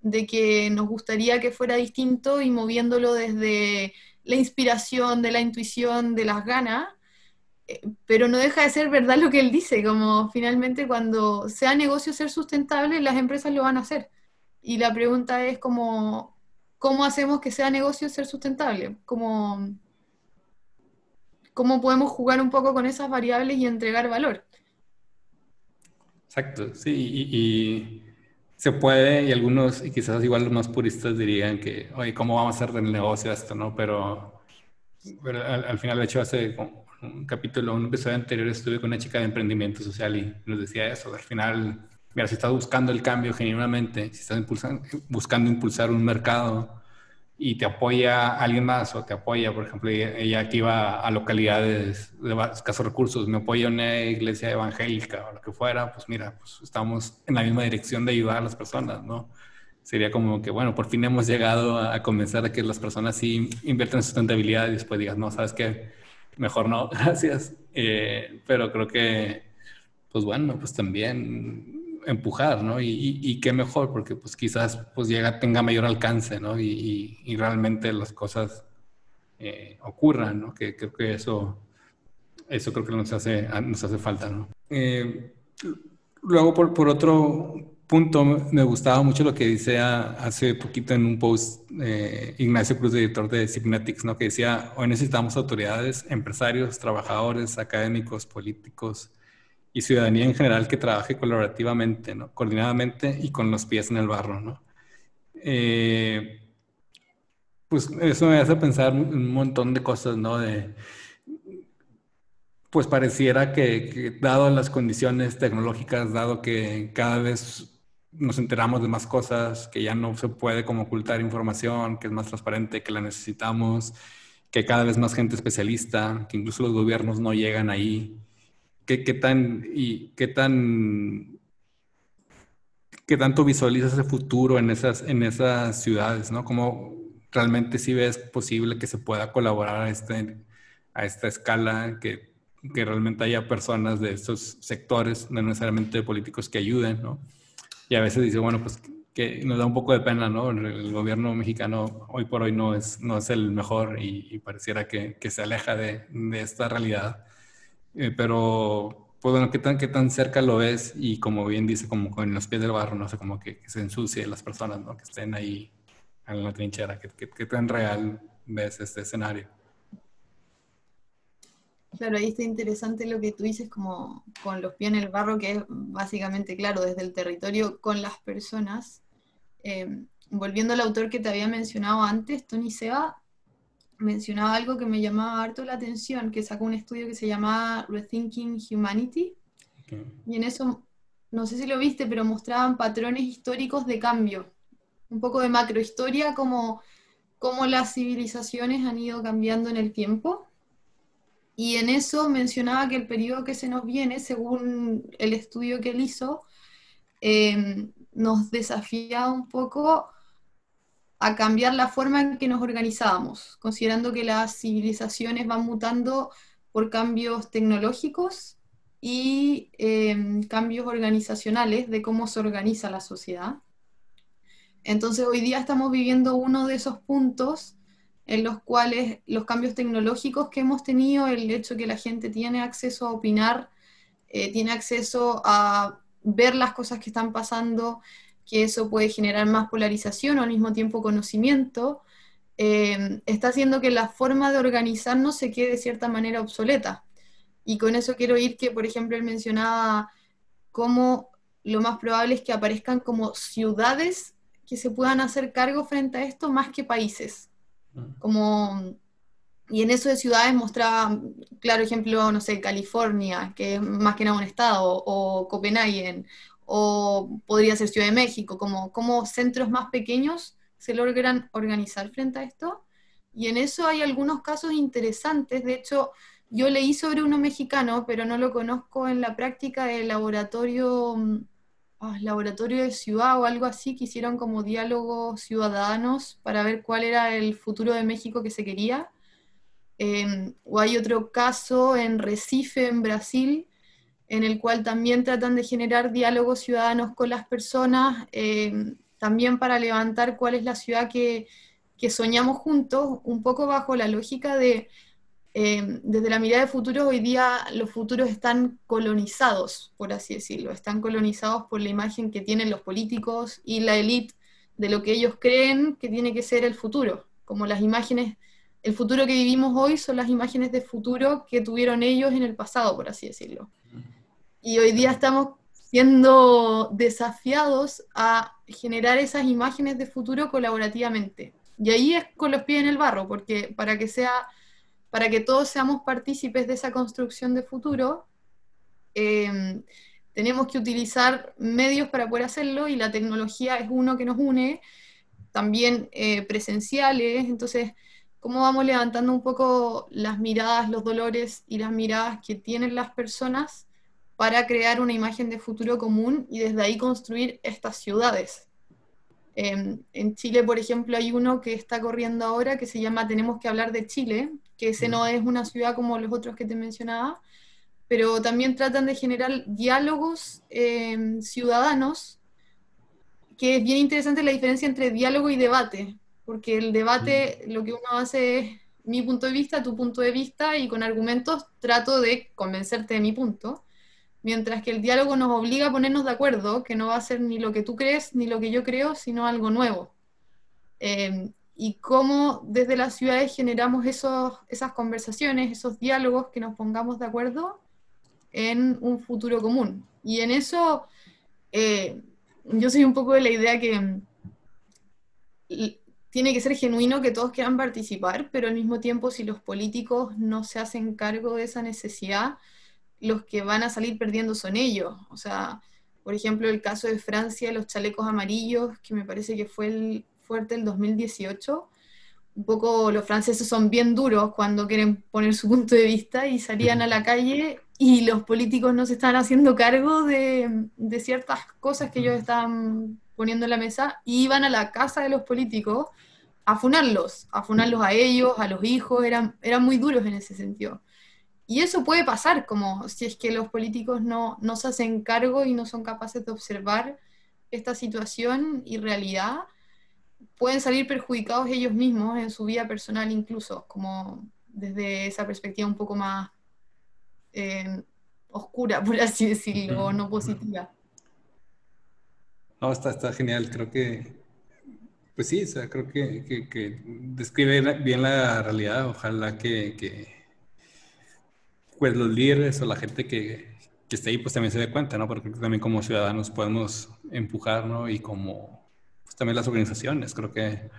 de que nos gustaría que fuera distinto y moviéndolo desde la inspiración, de la intuición, de las ganas, eh, pero no deja de ser verdad lo que él dice, como finalmente cuando sea negocio ser sustentable, las empresas lo van a hacer. Y la pregunta es como, ¿cómo hacemos que sea negocio ser sustentable? ¿Cómo, cómo podemos jugar un poco con esas variables y entregar valor? Exacto, sí, y, se puede, y algunos, y quizás igual los más puristas dirían que, oye, ¿cómo vamos a hacer del negocio esto, no? Pero, al, final, de hecho, hace un capítulo, un episodio anterior estuve con una chica de emprendimiento social y nos decía eso, al final Mira, si estás buscando el cambio genuinamente, si estás buscando impulsar un mercado y te apoya alguien más o te apoya, por ejemplo, ella que iba a localidades de escasos recursos, me apoya una iglesia evangélica o lo que fuera, pues mira, pues estamos en la misma dirección de ayudar a las personas, ¿no? Sería como que, bueno, por fin hemos llegado a, comenzar a que las personas sí inviertan en sustentabilidad y después digas, no, sabes qué, mejor no, <laughs> gracias. Eh, pero creo que, pues bueno, pues también empujar, ¿no? Y, qué mejor, porque pues quizás pues llega, tenga mayor alcance, ¿no? Y, realmente las cosas eh, ocurran, ¿no? Que creo que eso, eso creo que nos hace, nos hace falta, ¿no? Eh, luego, por, por, otro punto, me gustaba mucho lo que dice hace poquito en un post eh, Ignacio Cruz, director de Signetics, ¿no? Que decía, hoy necesitamos autoridades, empresarios, trabajadores, académicos, políticos, y ciudadanía en general que trabaje colaborativamente, ¿no? coordinadamente y con los pies en el barro. ¿no? Eh, pues eso me hace pensar un montón de cosas, ¿no? De, pues pareciera que, dado las condiciones tecnológicas, dado que cada vez nos enteramos de más cosas, que ya no se puede como ocultar información, que es más transparente, que la necesitamos, que cada vez más gente especialista, que incluso los gobiernos no llegan ahí, qué, tan y qué tan qué tanto visualizas ese futuro en esas, en esas ciudades, ¿no? Cómo realmente sí ves posible que se pueda colaborar a, este, a esta escala, que, que realmente haya personas de estos sectores, no necesariamente políticos, que ayuden, ¿no? Y a veces dice, bueno, pues que nos da un poco de pena, ¿no? El gobierno mexicano hoy por hoy no es, no es el mejor y, pareciera que, que, se aleja de, de esta realidad. Eh, pero, pues bueno, ¿qué tan, ¿qué tan cerca lo ves? Y como bien dice, como con los pies del barro, no sé, como que, se ensucie las personas, ¿no? Que estén ahí en la trinchera. ¿Qué, qué, tan real ves este escenario? Claro, ahí está interesante lo que tú dices como con los pies en el barro, que es básicamente, claro, desde el territorio con las personas. Eh, volviendo al autor que te había mencionado antes, Tony Seba, mencionaba algo que me llamaba harto la atención, que sacó un estudio que se llamaba Rethinking Humanity. Y en eso, no sé si lo viste, pero mostraban patrones históricos de cambio, un poco de macrohistoria, como cómo las civilizaciones han ido cambiando en el tiempo. Y en eso mencionaba que el periodo que se nos viene, según el estudio que él hizo, eh, nos desafía un poco a cambiar la forma en que nos organizábamos, considerando que las civilizaciones van mutando por cambios tecnológicos y em, cambios organizacionales de cómo se organiza la sociedad. Entonces hoy día estamos viviendo uno de esos puntos en los cuales los cambios tecnológicos que hemos tenido, el hecho que la gente tiene acceso a opinar, eh, tiene acceso a ver las cosas que están pasando, que eso puede generar más polarización o al mismo tiempo conocimiento, eh, está haciendo que la forma de organizarnos se quede de cierta manera obsoleta. Y con eso quiero ir que, por ejemplo, él mencionaba cómo lo más probable es que aparezcan como ciudades que se puedan hacer cargo frente a esto más que países. Mm. Como, y en eso de ciudades mostraba, claro ejemplo, no sé, California, que es más que nada un estado, o Copenhague, o podría ser Ciudad de México, como, como centros más pequeños se logran organizar frente a esto. Y en eso hay algunos casos interesantes. De hecho, yo leí sobre uno mexicano, pero no lo conozco en la práctica del laboratorio, ah, laboratorio de ciudad o algo así, que hicieron como diálogos ciudadanos para ver cuál era el futuro de México que se quería. Em, o hay otro caso en Recife, en Brasil, en el cual también tratan de generar diálogos ciudadanos con las personas, em, también para levantar cuál es la ciudad que, que soñamos juntos, un poco bajo la lógica de Em, desde la mirada de futuro, hoy día los futuros están colonizados, por así decirlo, están colonizados por la imagen que tienen los políticos y la élite de lo que ellos creen que tiene que ser el futuro, como las imágenes, el futuro que vivimos hoy son las imágenes de futuro que tuvieron ellos en el pasado, por así decirlo. Y hoy día estamos siendo desafiados a generar esas imágenes de futuro colaborativamente. Y ahí es con los pies en el barro, porque para que sea para que todos seamos partícipes de esa construcción de futuro, em, tenemos que utilizar medios para poder hacerlo y la tecnología es uno que nos une, también eh, presenciales, entonces, ¿cómo vamos levantando un poco las miradas, los dolores y las miradas que tienen las personas para crear una imagen de futuro común y desde ahí construir estas ciudades? Em, en Chile, por ejemplo, hay uno que está corriendo ahora que se llama Tenemos que hablar de Chile, que ese no es una ciudad como los otros que te mencionaba, pero también tratan de generar diálogos em, ciudadanos, que es bien interesante la diferencia entre diálogo y debate, porque el debate lo que uno hace es mi punto de vista, tu punto de vista, y con argumentos trato de convencerte de mi punto mientras que el diálogo nos obliga a ponernos de acuerdo, que no va a ser ni lo que tú crees ni lo que yo creo, sino algo nuevo. Em, y cómo desde las ciudades generamos esos, esas conversaciones, esos diálogos que nos pongamos de acuerdo en un futuro común. Y en eso eh, yo soy un poco de la idea que mm, tiene que ser genuino que todos quieran participar, pero al mismo tiempo si los políticos no se hacen cargo de esa necesidad, los que van a salir perdiendo son ellos. O sea, por ejemplo, el caso de Francia, los chalecos amarillos, que me parece que fue el fuerte el 2018. Un poco los franceses son bien duros cuando quieren poner su punto de vista y salían a la calle y los políticos no se están haciendo cargo de, de ciertas cosas que ellos estaban poniendo en la mesa y iban a la casa de los políticos a funarlos, a funarlos a ellos, a los hijos, eran, eran muy duros en ese sentido. Y eso puede pasar, como si es que los políticos no, no se hacen cargo y no son capaces de observar esta situación y realidad, pueden salir perjudicados ellos mismos en su vida personal incluso, como desde esa perspectiva un poco más eh, oscura, por así decirlo, no positiva. No, está, está genial, creo que, pues sí, o sea, creo que, que, describe bien la realidad, ojalá que pues los líderes o la gente que, que esté ahí pues también se dé cuenta, ¿no? Porque también como ciudadanos podemos empujar, ¿no? Y como pues, también las organizaciones, creo que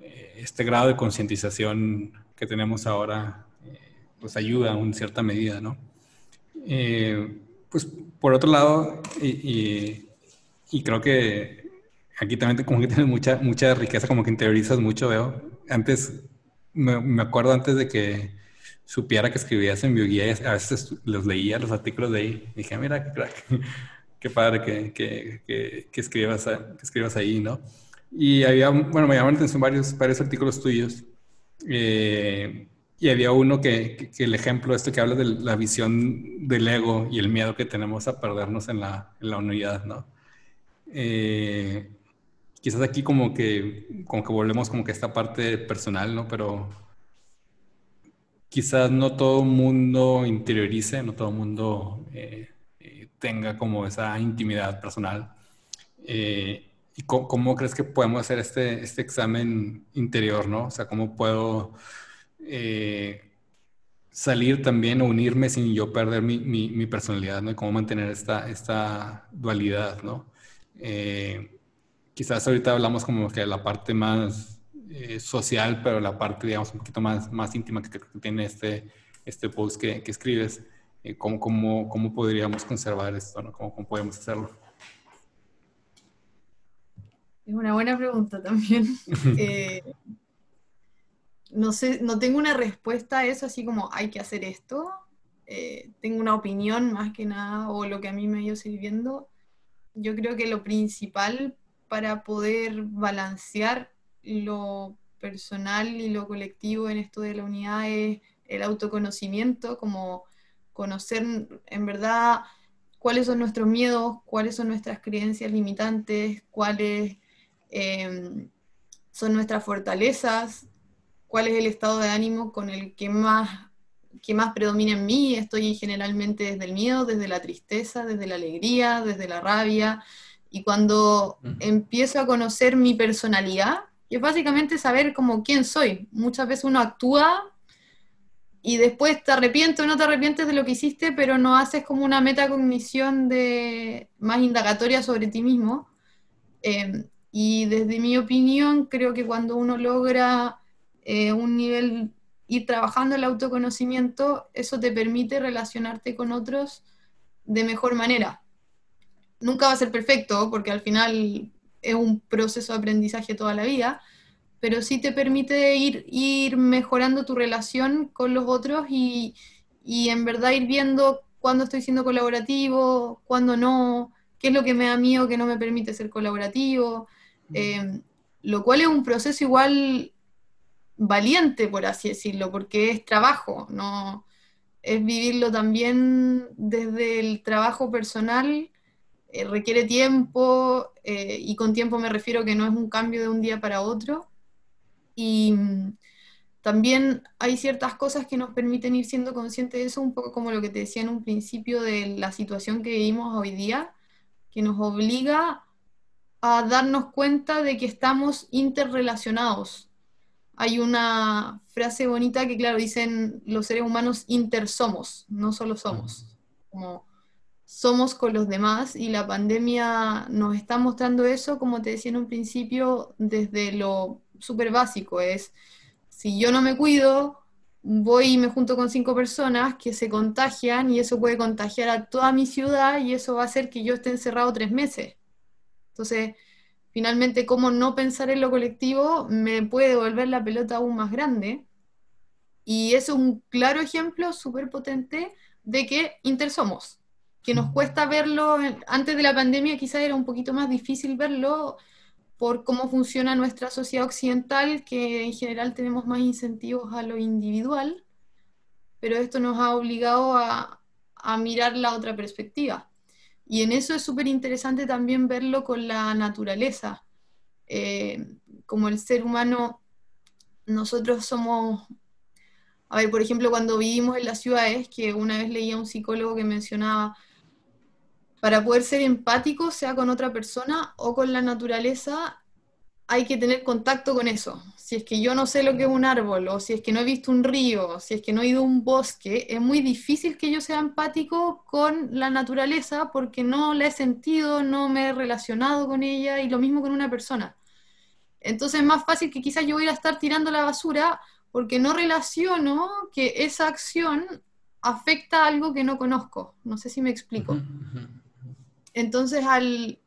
eh, este grado de concientización que tenemos ahora eh, pues ayuda en cierta medida, ¿no? Eh, pues por otro lado, y, y, creo que aquí también como que tienes mucha, mucha riqueza, como que interiorizas mucho, veo. Antes, me, me acuerdo antes de que supiera que escribías en bioguía, a veces los leía, los artículos de ahí, dije, mira, qué crack, <laughs> qué padre que, que, que, que escribas, que escribas ahí, ¿no? Y había, bueno, me llamaron la atención varios, varios artículos tuyos, eh, y había uno que, que, el ejemplo, esto que habla de la visión del ego y el miedo que tenemos a perdernos en la, en la unidad, ¿no? Eh, quizás aquí como que, como que volvemos como que a esta parte personal, ¿no? Pero quizás no todo el mundo interiorice, no todo el mundo eh, eh, tenga como esa intimidad personal. Eh, ¿Y cómo, crees que podemos hacer este, este examen interior, no? O sea, ¿cómo puedo salir también o unirme sin yo perder mi, mi, personalidad, ¿no? Y cómo mantener esta, esta dualidad, ¿no? quizás ahorita hablamos como que de la parte más eh, social, pero la parte, digamos, un poquito más, más íntima que, tiene este, este post que, que escribes. Eh, ¿cómo, cómo, cómo, podríamos conservar esto? ¿no? ¿Cómo, ¿Cómo, podemos hacerlo? Es una buena pregunta también. <laughs> Eh, no sé, no tengo una respuesta a eso, así como hay que hacer esto. Eh, tengo una opinión más que nada, o lo que a mí me ha ido sirviendo. Yo creo que lo principal para poder balancear lo personal y lo colectivo en esto de la unidad es el autoconocimiento, como conocer en verdad cuáles son nuestros miedos, cuáles son nuestras creencias limitantes, cuáles em, son nuestras fortalezas, cuál es el estado de ánimo con el que más, que más predomina en mí. Estoy generalmente desde el miedo, desde la tristeza, desde la alegría, desde la rabia. Y cuando empiezo a conocer mi personalidad, que es básicamente saber como quién soy. Muchas veces uno actúa y después te arrepientes o no te arrepientes de lo que hiciste, pero no haces como una metacognición de, más indagatoria sobre ti mismo. Em, y desde mi opinión, creo que cuando uno logra eh, un nivel, ir trabajando el autoconocimiento, eso te permite relacionarte con otros de mejor manera. Nunca va a ser perfecto, porque al final es un proceso de aprendizaje toda la vida, pero sí te permite ir, ir mejorando tu relación con los otros y, y en verdad ir viendo cuándo estoy siendo colaborativo, cuándo no, qué es lo que me da miedo que no me permite ser colaborativo, mm. eh, lo cual es un proceso igual valiente, por así decirlo, porque es trabajo, no es vivirlo también desde el trabajo personal, eh, requiere tiempo, eh, y con tiempo me refiero que no es un cambio de un día para otro, y mm, también hay ciertas cosas que nos permiten ir siendo conscientes de eso, un poco como lo que te decía en un principio de la situación que vivimos hoy día, que nos obliga a darnos cuenta de que estamos interrelacionados. Hay una frase bonita que, claro, dicen los seres humanos intersomos, no solo somos, como somos con los demás y la pandemia nos está mostrando eso, como te decía en un principio, desde lo súper básico, es si yo no me cuido, voy y me junto con cinco personas que se contagian y eso puede contagiar a toda mi ciudad y eso va a hacer que yo esté encerrado tres meses. Entonces, finalmente, cómo no pensar en lo colectivo me puede volver la pelota aún más grande. Y es un claro ejemplo súper potente de que intersomos, que nos cuesta verlo, antes de la pandemia quizá era un poquito más difícil verlo, por cómo funciona nuestra sociedad occidental, que en general tenemos más incentivos a lo individual, pero esto nos ha obligado a, mirar la otra perspectiva. Y en eso es súper interesante también verlo con la naturaleza. Eh, como el ser humano, nosotros somos, a ver, por ejemplo, cuando vivimos en las ciudades, que una vez leía un psicólogo que mencionaba, para poder ser empático, sea con otra persona o con la naturaleza, hay que tener contacto con eso. Si es que yo no sé lo que es un árbol, o si es que no he visto un río, si es que no he ido a un bosque, es muy difícil que yo sea empático con la naturaleza porque no la he sentido, no me he relacionado con ella y lo mismo con una persona. Entonces es más fácil que quizás yo voy a estar tirando la basura porque no relaciono que esa acción afecta a algo que no conozco. No sé si me explico. Entonces, al,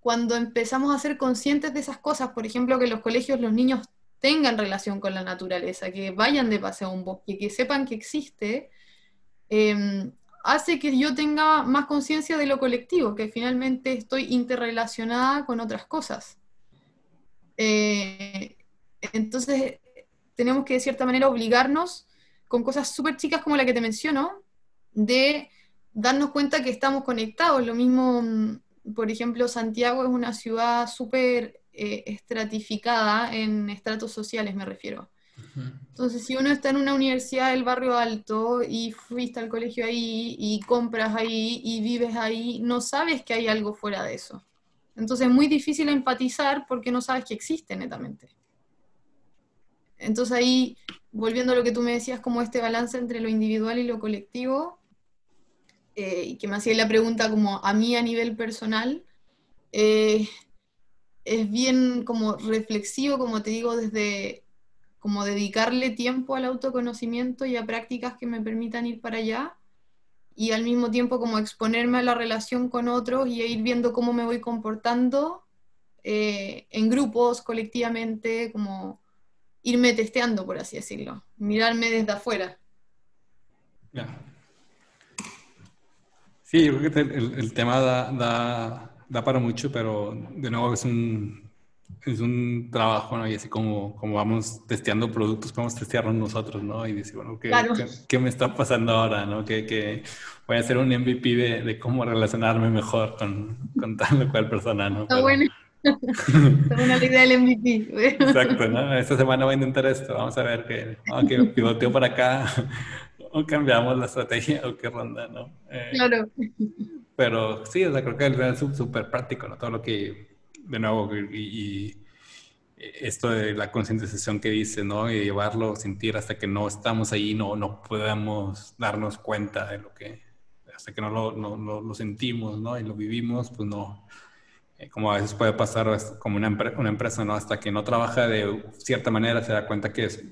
cuando empezamos a ser conscientes de esas cosas, por ejemplo, que los colegios los niños tengan relación con la naturaleza, que vayan de paseo a un bosque, que sepan que existe, em, hace que yo tenga más conciencia de lo colectivo, que finalmente estoy interrelacionada con otras cosas. Eh, entonces, tenemos que de cierta manera obligarnos con cosas súper chicas como la que te menciono, de darnos cuenta que estamos conectados. Lo mismo, mm, por ejemplo, Santiago es una ciudad súper eh, estratificada en estratos sociales, me refiero. Entonces, si uno está en una universidad del barrio alto y fuiste al colegio ahí y compras ahí y vives ahí, no sabes que hay algo fuera de eso. Entonces es muy difícil empatizar porque no sabes que existe netamente. Entonces ahí, volviendo a lo que tú me decías, como este balance entre lo individual y lo colectivo, eh, y que me hacía la pregunta como a mí a nivel personal, eh, es bien como reflexivo, como te digo, desde como dedicarle tiempo al autoconocimiento y a prácticas que me permitan ir para allá, y al mismo tiempo como exponerme a la relación con otros y ir viendo cómo me voy comportando eh, en grupos, colectivamente, como irme testeando, por así decirlo, mirarme desde afuera. Sí, yo creo que el, tema da, da, para mucho, pero de nuevo es un, es un trabajo, ¿no? Y así como, como vamos testeando productos, podemos testearlos nosotros, ¿no? Y decir, bueno, ¿qué, ¿qué, me está pasando ahora, ¿no? Que, que voy a hacer un MVP de, de, cómo relacionarme mejor con, con tal o cual persona, ¿no? Está bueno. <laughs> una idea del MVP. Exacto, ¿no? Esta semana voy a intentar esto. Vamos a ver qué, que pivoteo para acá o cambiamos la estrategia <laughs> o qué ronda, ¿no? Eh, claro. Pero sí, o sea, creo que es súper práctico, ¿no? Todo lo que, de nuevo, y, esto de la concientización que dice, ¿no? Y llevarlo, sentir hasta que no estamos ahí, no, no podemos darnos cuenta de lo que, hasta que no lo, no, lo sentimos, ¿no? Y lo vivimos, pues no, eh, como a veces puede pasar como una, una, empresa, ¿no? Hasta que no trabaja de cierta manera se da cuenta que, es,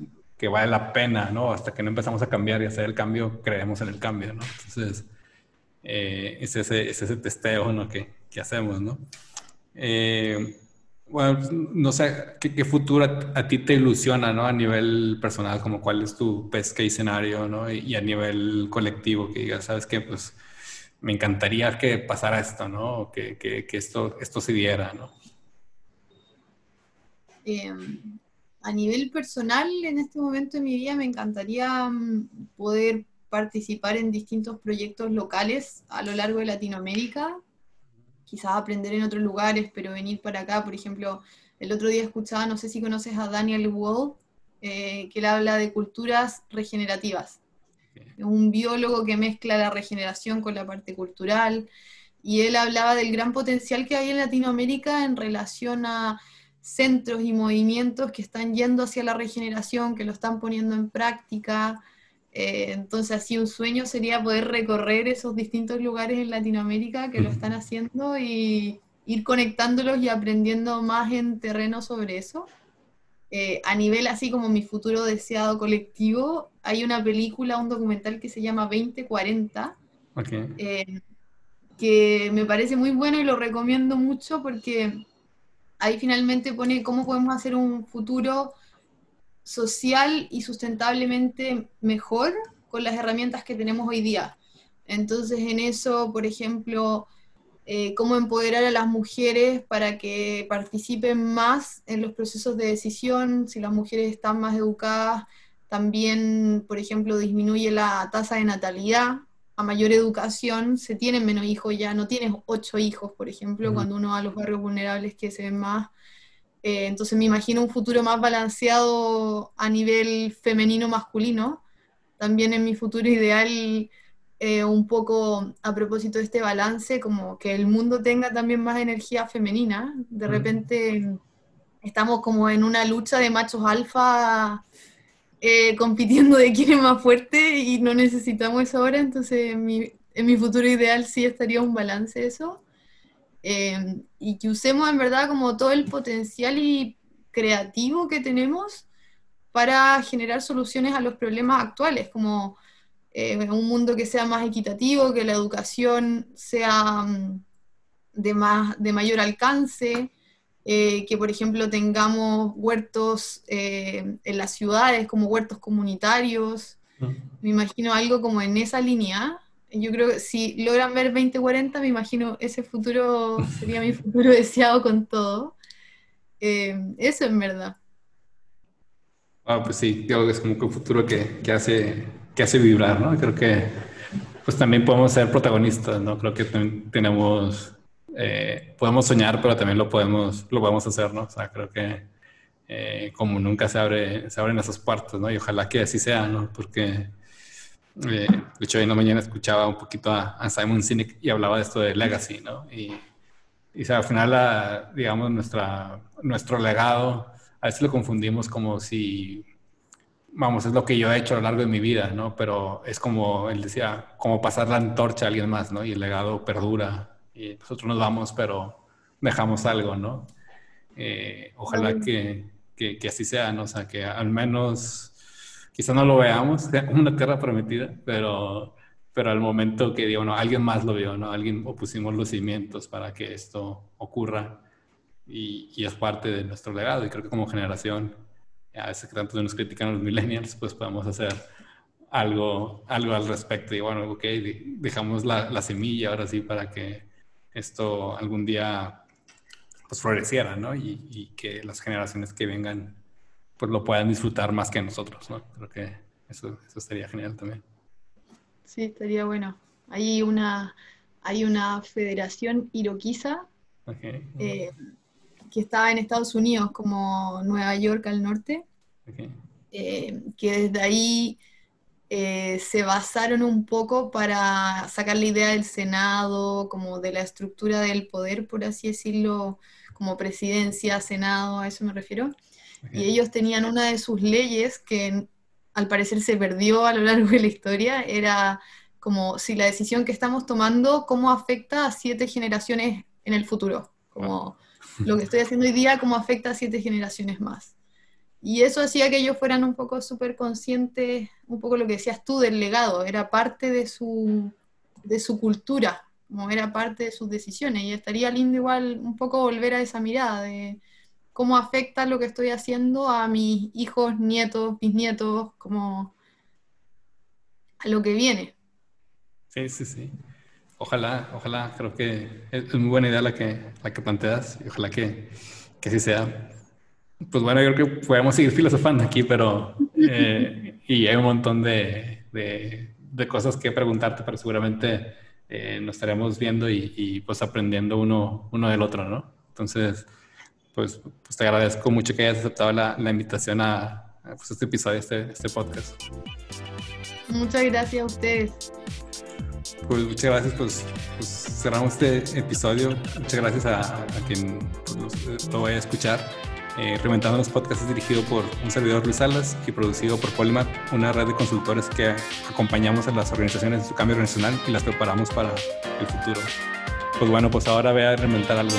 que vale la pena, ¿no? Hasta que no empezamos a cambiar y hacer el cambio, creemos en el cambio, ¿no? Entonces, eh, es, ese, es ese testeo, ¿no? Que, que hacemos, ¿no? Eh, bueno, no sé, ¿qué, futuro a, ti te ilusiona, ¿no? A nivel personal, como cuál es tu pesca y escenario, ¿no? Y, y a nivel colectivo, que digas, ¿sabes qué? Pues me encantaría que pasara esto, ¿no? Que, que, que esto, esto se diera, ¿no? Em, a nivel personal, en este momento de mi vida, me encantaría mm, poder participar en distintos proyectos locales a lo largo de Latinoamérica, quizás aprender en otros lugares, pero venir para acá, por ejemplo, el otro día escuchaba, no sé si conoces a Daniel Wall, eh, que él habla de culturas regenerativas. Un biólogo que mezcla la regeneración con la parte cultural, y él hablaba del gran potencial que hay en Latinoamérica en relación a centros y movimientos que están yendo hacia la regeneración, que lo están poniendo en práctica. Eh, entonces, así un sueño sería poder recorrer esos distintos lugares en Latinoamérica que lo están haciendo y ir conectándolos y aprendiendo más en terreno sobre eso. Eh, a nivel así como mi futuro deseado colectivo, hay una película, un documental que se llama 2040, eh, que me parece muy bueno y lo recomiendo mucho porque ahí finalmente pone cómo podemos hacer un futuro social y sustentablemente mejor con las herramientas que tenemos hoy día. Entonces en eso, por ejemplo, eh, cómo empoderar a las mujeres para que participen más en los procesos de decisión, si las mujeres están más educadas, también, por ejemplo, disminuye la tasa de natalidad, a mayor educación se tienen menos hijos ya, no tienes ocho hijos, por ejemplo, cuando uno va a los barrios vulnerables que se ven más. Eh, entonces me imagino un futuro más balanceado a nivel femenino-masculino. También en mi futuro ideal eh, un poco a propósito de este balance, como que el mundo tenga también más energía femenina. De repente estamos como en una lucha de machos alfa eh, compitiendo de quién es más fuerte y no necesitamos eso ahora, entonces en mi, en mi futuro ideal sí estaría un balance eso. Eh, y que usemos en verdad como todo el potencial y creativo que tenemos para generar soluciones a los problemas actuales, como eh, un mundo que sea más equitativo, que la educación sea mm, de, más, de mayor alcance, eh, que por ejemplo tengamos huertos eh, en las ciudades como huertos comunitarios. Me imagino algo como en esa línea. Yo creo que si logran ver 2040, me imagino ese futuro <laughs> sería mi futuro deseado con todo. eso en verdad. Ah, pues sí, creo que es como que un futuro que, que hace que hace vibrar, ¿no? Creo que pues también podemos ser protagonistas, ¿no? Creo que tenemos, eh, podemos soñar, pero también lo podemos, lo podemos hacer, ¿no? O sea, creo que eh, como nunca se, abre, se abren esas puertas, ¿no? Y ojalá que así sea, ¿no? Porque, eh, de hecho, hoy en la mañana escuchaba un poquito a, Simon Sinek y hablaba de esto de legacy, ¿no? Y, y o sea, al final, la, digamos, nuestra, nuestro legado, a veces lo confundimos como si vamos, es lo que yo he hecho a lo largo de mi vida, ¿no? Pero es como, él decía, como pasar la antorcha a alguien más, ¿no? Y el legado perdura. Y nosotros nos vamos, pero dejamos algo, ¿no? Eh, ojalá que, que, así sea, ¿no? O sea, que al menos, quizá no lo veamos, sea una tierra prometida, pero, pero al momento que, digo, no, alguien más lo vio, ¿no? Alguien o pusimos los cimientos para que esto ocurra. y, y, es parte de nuestro legado. Y creo que como generación, a veces que tanto nos critican los millennials, pues podemos hacer algo, algo al respecto. Y bueno, ok, dejamos la, la semilla ahora sí para que esto algún día pues floreciera, ¿no? Y, y, que las generaciones que vengan pues lo puedan disfrutar más que nosotros, ¿no? Creo que eso, eso estaría genial también. Sí, estaría bueno. Hay una, hay una federación iroquiza eh, que estaba en Estados Unidos, como Nueva York al norte, eh, que desde ahí eh, se basaron un poco para sacar la idea del Senado, como de la estructura del poder, por así decirlo, como presidencia, Senado, a eso me refiero. Y ellos tenían una de sus leyes que al parecer se perdió a lo largo de la historia, era como si la decisión que estamos tomando, cómo afecta a siete generaciones en el futuro, como lo que estoy haciendo hoy día, cómo afecta a siete generaciones más. Y eso hacía que ellos fueran un poco súper conscientes, un poco lo que decías tú del legado, era parte de su, de su cultura, como era parte de sus decisiones. Y estaría lindo igual un poco volver a esa mirada de cómo afecta lo que estoy haciendo a mis hijos, nietos, bisnietos, como a lo que viene. Sí, sí, sí. Ojalá, ojalá, creo que es muy buena idea la que, la que planteas y ojalá que, que así sea. Pues bueno, yo creo que podemos seguir filosofando aquí, pero eh, y hay un montón de, de, de, cosas que preguntarte, pero seguramente eh, nos estaremos viendo y, y, pues aprendiendo uno, uno del otro, ¿no? Entonces, pues, pues, te agradezco mucho que hayas aceptado la, la invitación a, a pues, este episodio, este, este podcast. Muchas gracias a ustedes. Pues muchas gracias, pues, pues cerramos este episodio. Muchas gracias a, a quien pues, lo vaya a escuchar. Eh, Reventando los Podcasts es dirigido por un servidor Luis Salas y producido por Polymath, una red de consultores que acompañamos a las organizaciones en su cambio organizacional y las preparamos para el futuro. Pues bueno, pues ahora voy a reinventar algo.